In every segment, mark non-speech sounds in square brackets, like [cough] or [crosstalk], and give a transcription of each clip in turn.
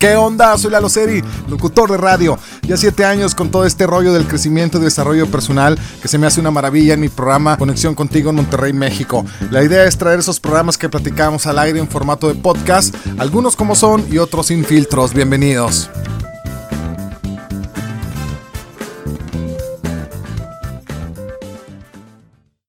¿Qué onda? Soy Lalo Seri, locutor de radio. Ya siete años con todo este rollo del crecimiento y desarrollo personal que se me hace una maravilla en mi programa Conexión Contigo en Monterrey, México. La idea es traer esos programas que platicamos al aire en formato de podcast, algunos como son y otros sin filtros. Bienvenidos.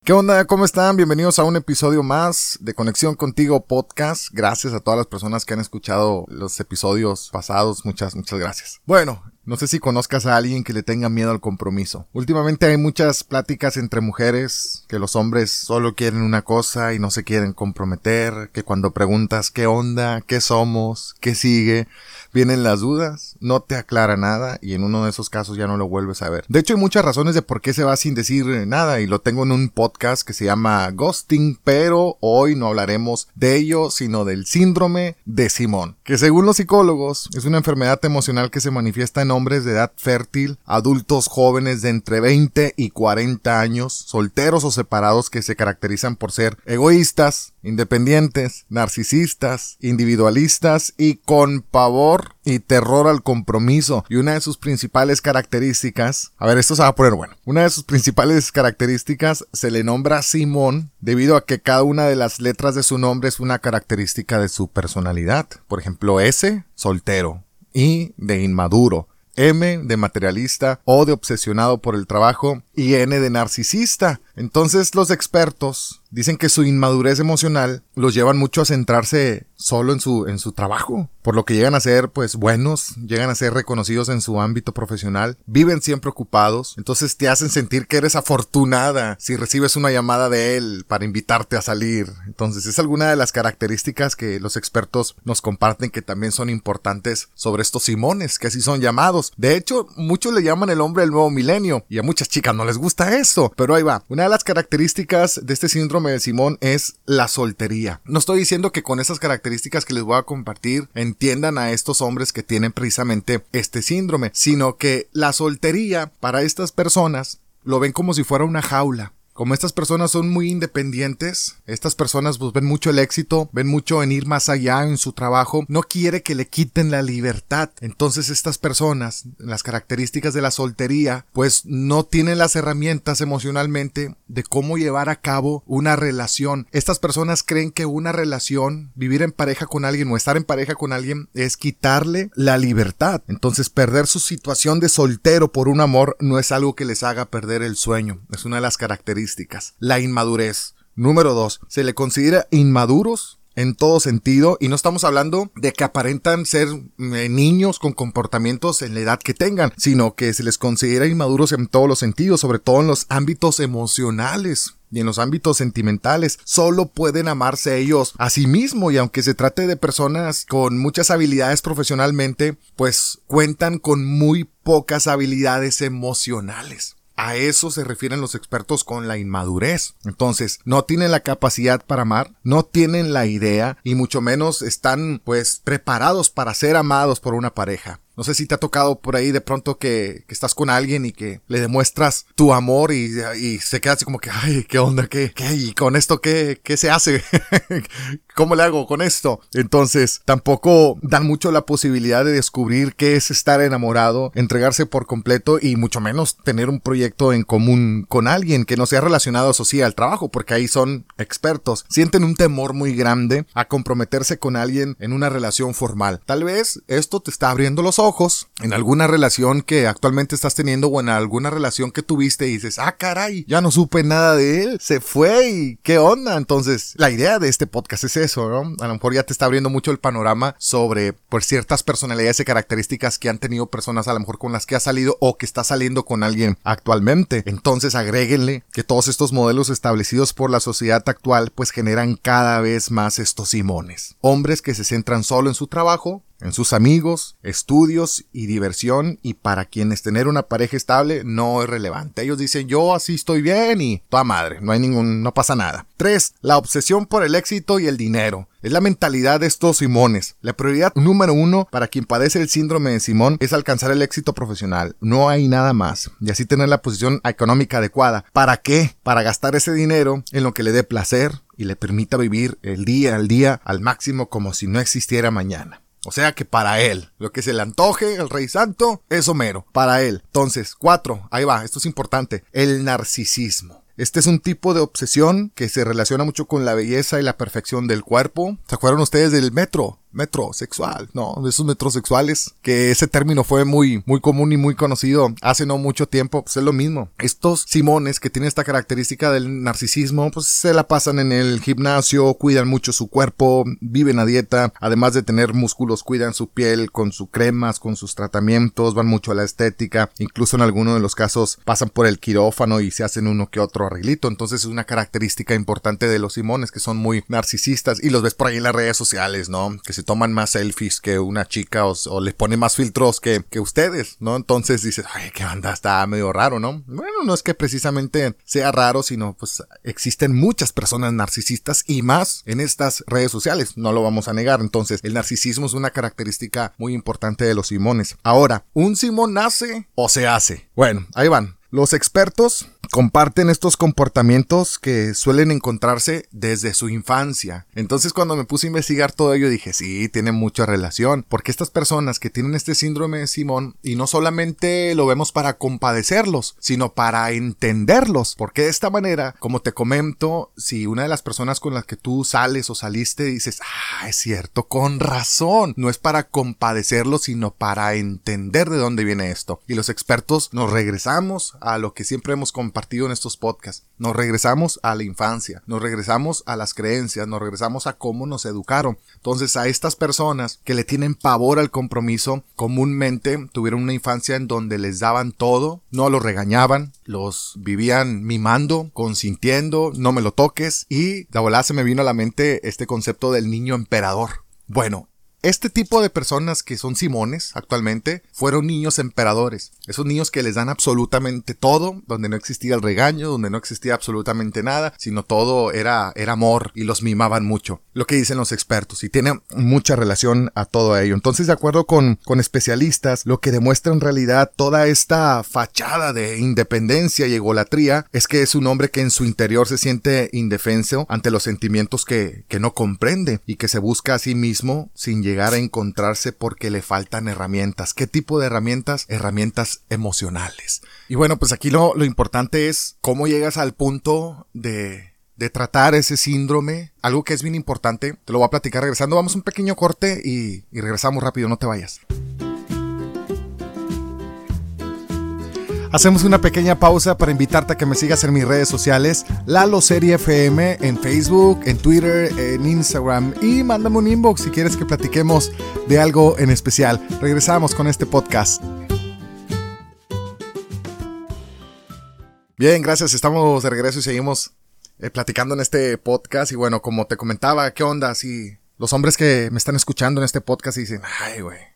¿Qué onda? ¿Cómo están? Bienvenidos a un episodio más de Conexión Contigo Podcast. Gracias a todas las personas que han escuchado los episodios pasados. Muchas, muchas gracias. Bueno, no sé si conozcas a alguien que le tenga miedo al compromiso. Últimamente hay muchas pláticas entre mujeres que los hombres solo quieren una cosa y no se quieren comprometer, que cuando preguntas qué onda, qué somos, qué sigue, vienen las dudas, no te aclara nada y en uno de esos casos ya no lo vuelves a ver. De hecho hay muchas razones de por qué se va sin decir nada y lo tengo en un podcast que se llama Ghosting, pero hoy no hablaremos de ello, sino del síndrome de Simón, que según los psicólogos es una enfermedad emocional que se manifiesta en hombres de edad fértil, adultos jóvenes de entre 20 y 40 años, solteros o separados que se caracterizan por ser egoístas, independientes, narcisistas, individualistas y con pavor y terror al compromiso. Y una de sus principales características, a ver, esto se va a poner bueno. Una de sus principales características se le nombra Simón debido a que cada una de las letras de su nombre es una característica de su personalidad. Por ejemplo, S, soltero. I, de inmaduro. M de materialista, O de obsesionado por el trabajo y N de narcisista. Entonces los expertos dicen que su inmadurez emocional los llevan mucho a centrarse solo en su, en su trabajo, por lo que llegan a ser pues buenos, llegan a ser reconocidos en su ámbito profesional, viven siempre ocupados, entonces te hacen sentir que eres afortunada si recibes una llamada de él para invitarte a salir. Entonces es alguna de las características que los expertos nos comparten que también son importantes sobre estos Simones, que así son llamados. De hecho, muchos le llaman el hombre del nuevo milenio y a muchas chicas no les gusta eso, pero ahí va. De las características de este síndrome de Simón es la soltería. No estoy diciendo que con esas características que les voy a compartir entiendan a estos hombres que tienen precisamente este síndrome, sino que la soltería para estas personas lo ven como si fuera una jaula. Como estas personas son muy independientes, estas personas pues ven mucho el éxito, ven mucho en ir más allá en su trabajo, no quiere que le quiten la libertad. Entonces estas personas, las características de la soltería, pues no tienen las herramientas emocionalmente de cómo llevar a cabo una relación. Estas personas creen que una relación, vivir en pareja con alguien o estar en pareja con alguien es quitarle la libertad. Entonces perder su situación de soltero por un amor no es algo que les haga perder el sueño. Es una de las características la inmadurez. Número 2. Se le considera inmaduros en todo sentido y no estamos hablando de que aparentan ser eh, niños con comportamientos en la edad que tengan, sino que se les considera inmaduros en todos los sentidos, sobre todo en los ámbitos emocionales y en los ámbitos sentimentales. Solo pueden amarse ellos a sí mismos y aunque se trate de personas con muchas habilidades profesionalmente, pues cuentan con muy pocas habilidades emocionales. A eso se refieren los expertos con la inmadurez. Entonces, no tienen la capacidad para amar, no tienen la idea y mucho menos están pues preparados para ser amados por una pareja. No sé si te ha tocado por ahí de pronto que, estás con alguien y que le demuestras tu amor y, se queda así como que, ay, ¿qué onda? ¿Qué? ¿Qué? ¿Y con esto qué, qué se hace? [laughs] ¿Cómo le hago con esto? Entonces, tampoco dan mucho la posibilidad de descubrir qué es estar enamorado, entregarse por completo y mucho menos tener un proyecto en común con alguien que no sea relacionado, eso sí, al trabajo, porque ahí son expertos. Sienten un temor muy grande a comprometerse con alguien en una relación formal. Tal vez esto te está abriendo los ojos en alguna relación que actualmente estás teniendo o en alguna relación que tuviste y dices, ah, caray, ya no supe nada de él, se fue y qué onda. Entonces, la idea de este podcast es eso, ¿no? A lo mejor ya te está abriendo mucho el panorama sobre por ciertas personalidades y características que han tenido personas a lo mejor con las que ha salido o que está saliendo con alguien actualmente. Entonces, agréguenle que todos estos modelos establecidos por la sociedad actual pues generan cada vez más estos simones. Hombres que se centran solo en su trabajo, en sus amigos, estudios y diversión y para quienes tener una pareja estable no es relevante. Ellos dicen yo así estoy bien y toda madre, no hay ningún, no pasa nada. 3. La obsesión por el éxito y el dinero. Es la mentalidad de estos Simones. La prioridad número uno para quien padece el síndrome de Simón es alcanzar el éxito profesional. No hay nada más. Y así tener la posición económica adecuada. ¿Para qué? Para gastar ese dinero en lo que le dé placer y le permita vivir el día al día al máximo como si no existiera mañana. O sea que para él, lo que se le antoje el rey santo es Homero, para él. Entonces, cuatro, ahí va, esto es importante, el narcisismo. Este es un tipo de obsesión que se relaciona mucho con la belleza y la perfección del cuerpo. ¿Se acuerdan ustedes del metro? Metrosexual, no, esos metrosexuales, que ese término fue muy, muy común y muy conocido hace no mucho tiempo, pues es lo mismo. Estos Simones que tienen esta característica del narcisismo, pues se la pasan en el gimnasio, cuidan mucho su cuerpo, viven a dieta, además de tener músculos, cuidan su piel con sus cremas, con sus tratamientos, van mucho a la estética, incluso en algunos de los casos pasan por el quirófano y se hacen uno que otro arreglito, entonces es una característica importante de los Simones que son muy narcisistas y los ves por ahí en las redes sociales, ¿no? Toman más selfies que una chica o, les pone más filtros que, que, ustedes, ¿no? Entonces dices, ay, qué onda, está medio raro, ¿no? Bueno, no es que precisamente sea raro, sino pues existen muchas personas narcisistas y más en estas redes sociales, no lo vamos a negar. Entonces, el narcisismo es una característica muy importante de los Simones. Ahora, ¿un Simón nace o se hace? Bueno, ahí van. Los expertos comparten estos comportamientos que suelen encontrarse desde su infancia. Entonces cuando me puse a investigar todo ello dije, sí, tiene mucha relación, porque estas personas que tienen este síndrome de Simón y no solamente lo vemos para compadecerlos, sino para entenderlos, porque de esta manera, como te comento, si una de las personas con las que tú sales o saliste dices, ah, es cierto, con razón, no es para compadecerlos, sino para entender de dónde viene esto. Y los expertos nos regresamos a lo que siempre hemos compartido en estos podcasts. Nos regresamos a la infancia, nos regresamos a las creencias, nos regresamos a cómo nos educaron. Entonces a estas personas que le tienen pavor al compromiso, comúnmente tuvieron una infancia en donde les daban todo, no los regañaban, los vivían mimando, consintiendo, no me lo toques y la volada se me vino a la mente este concepto del niño emperador. Bueno, este tipo de personas que son Simones actualmente fueron niños emperadores. Esos niños que les dan absolutamente todo, donde no existía el regaño, donde no existía absolutamente nada, sino todo era, era amor y los mimaban mucho. Lo que dicen los expertos y tiene mucha relación a todo ello. Entonces, de acuerdo con, con especialistas, lo que demuestra en realidad toda esta fachada de independencia y egolatría es que es un hombre que en su interior se siente indefenso ante los sentimientos que, que no comprende y que se busca a sí mismo sin llegar llegar a encontrarse porque le faltan herramientas. ¿Qué tipo de herramientas? Herramientas emocionales. Y bueno, pues aquí lo, lo importante es cómo llegas al punto de, de tratar ese síndrome. Algo que es bien importante. Te lo voy a platicar regresando. Vamos a un pequeño corte y, y regresamos rápido. No te vayas. Hacemos una pequeña pausa para invitarte a que me sigas en mis redes sociales, Lalo Serie FM, en Facebook, en Twitter, en Instagram y mándame un inbox si quieres que platiquemos de algo en especial. Regresamos con este podcast. Bien, gracias. Estamos de regreso y seguimos eh, platicando en este podcast. Y bueno, como te comentaba, ¿qué onda? Si los hombres que me están escuchando en este podcast dicen, ay, güey,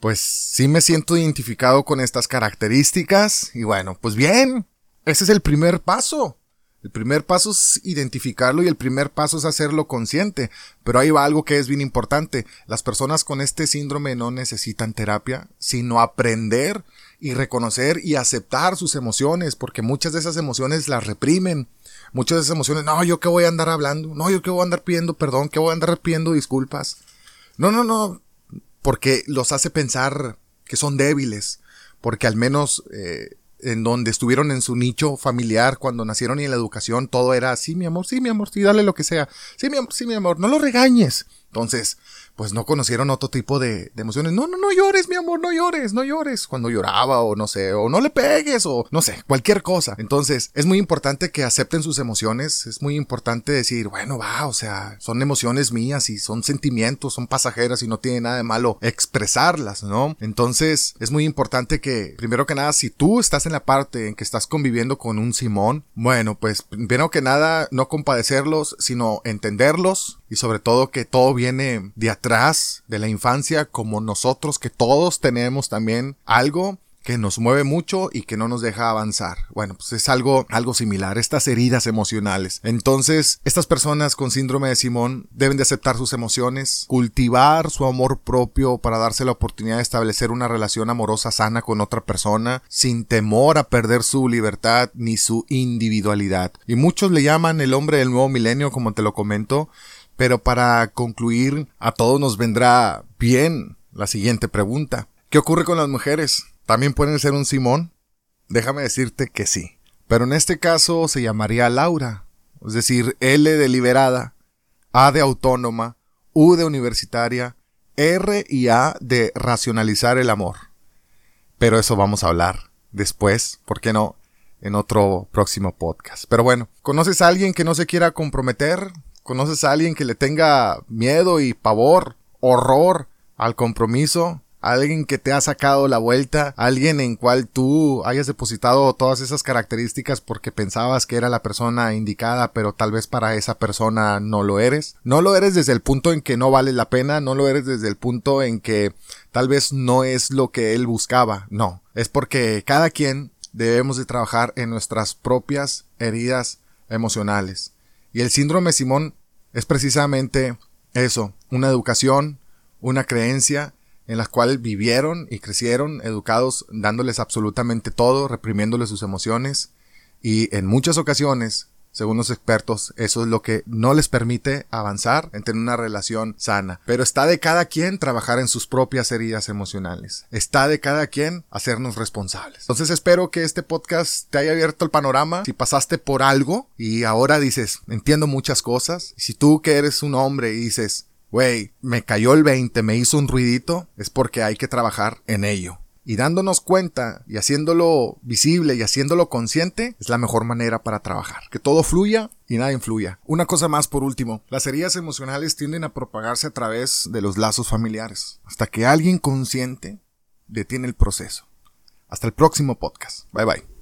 pues sí me siento identificado con estas características y bueno, pues bien, ese es el primer paso. El primer paso es identificarlo y el primer paso es hacerlo consciente. Pero ahí va algo que es bien importante. Las personas con este síndrome no necesitan terapia, sino aprender y reconocer y aceptar sus emociones, porque muchas de esas emociones las reprimen. Muchas de esas emociones, no, yo qué voy a andar hablando, no, yo qué voy a andar pidiendo perdón, qué voy a andar pidiendo disculpas. No, no, no, porque los hace pensar que son débiles, porque al menos eh, en donde estuvieron en su nicho familiar cuando nacieron y en la educación todo era, sí mi amor, sí mi amor, sí dale lo que sea, sí mi, sí, mi amor, no lo regañes. Entonces, pues no conocieron otro tipo de, emociones. No, no, no llores, mi amor, no llores, no llores. Cuando lloraba o no sé, o no le pegues o no sé, cualquier cosa. Entonces, es muy importante que acepten sus emociones. Es muy importante decir, bueno, va, o sea, son emociones mías y son sentimientos, son pasajeras y no tiene nada de malo expresarlas, ¿no? Entonces, es muy importante que, primero que nada, si tú estás en la parte en que estás conviviendo con un Simón, bueno, pues primero que nada, no compadecerlos, sino entenderlos y sobre todo que todo viene de atrás de la infancia como nosotros que todos tenemos también algo que nos mueve mucho y que no nos deja avanzar. Bueno, pues es algo, algo similar, estas heridas emocionales. Entonces, estas personas con síndrome de Simón deben de aceptar sus emociones, cultivar su amor propio para darse la oportunidad de establecer una relación amorosa sana con otra persona, sin temor a perder su libertad ni su individualidad. Y muchos le llaman el hombre del nuevo milenio, como te lo comento, Pero para concluir, a todos nos vendrá bien la siguiente pregunta. ¿Qué ocurre con las mujeres? ¿También pueden ser un Simón? Déjame decirte que sí. Pero en este caso se llamaría Laura, es decir, L de liberada, A de autónoma, U de universitaria, R y A de racionalizar el amor. Pero eso vamos a hablar después, ¿por qué no? En otro próximo podcast. Pero bueno, ¿conoces a alguien que no se quiera comprometer? ¿Conoces a alguien que le tenga miedo y pavor, horror al compromiso? alguien que te ha sacado la vuelta, alguien en cual tú hayas depositado todas esas características porque pensabas que era la persona indicada, pero tal vez para esa persona no lo eres. No lo eres desde el punto en que no vale la pena, no lo eres desde el punto en que tal vez no es lo que él buscaba, no, es porque cada quien debemos de trabajar en nuestras propias heridas emocionales. Y el síndrome Simón es precisamente eso, una educación, una creencia en las cuales vivieron y crecieron educados dándoles absolutamente todo, reprimiéndoles sus emociones y en muchas ocasiones, según los expertos, eso es lo que no les permite avanzar en tener una relación sana. Pero está de cada quien trabajar en sus propias heridas emocionales. Está de cada quien hacernos responsables. Entonces espero que este podcast te haya abierto el panorama. Si pasaste por algo y ahora dices, entiendo muchas cosas. Si tú que eres un hombre dices, güey, me cayó el 20, me hizo un ruidito, es porque hay que trabajar en ello. Y dándonos cuenta y haciéndolo visible y haciéndolo consciente es la mejor manera para trabajar. Que todo fluya y nada influya. Una cosa más por último, las heridas emocionales tienden a propagarse a través de los lazos familiares, hasta que alguien consciente detiene el proceso. Hasta el próximo podcast. Bye bye.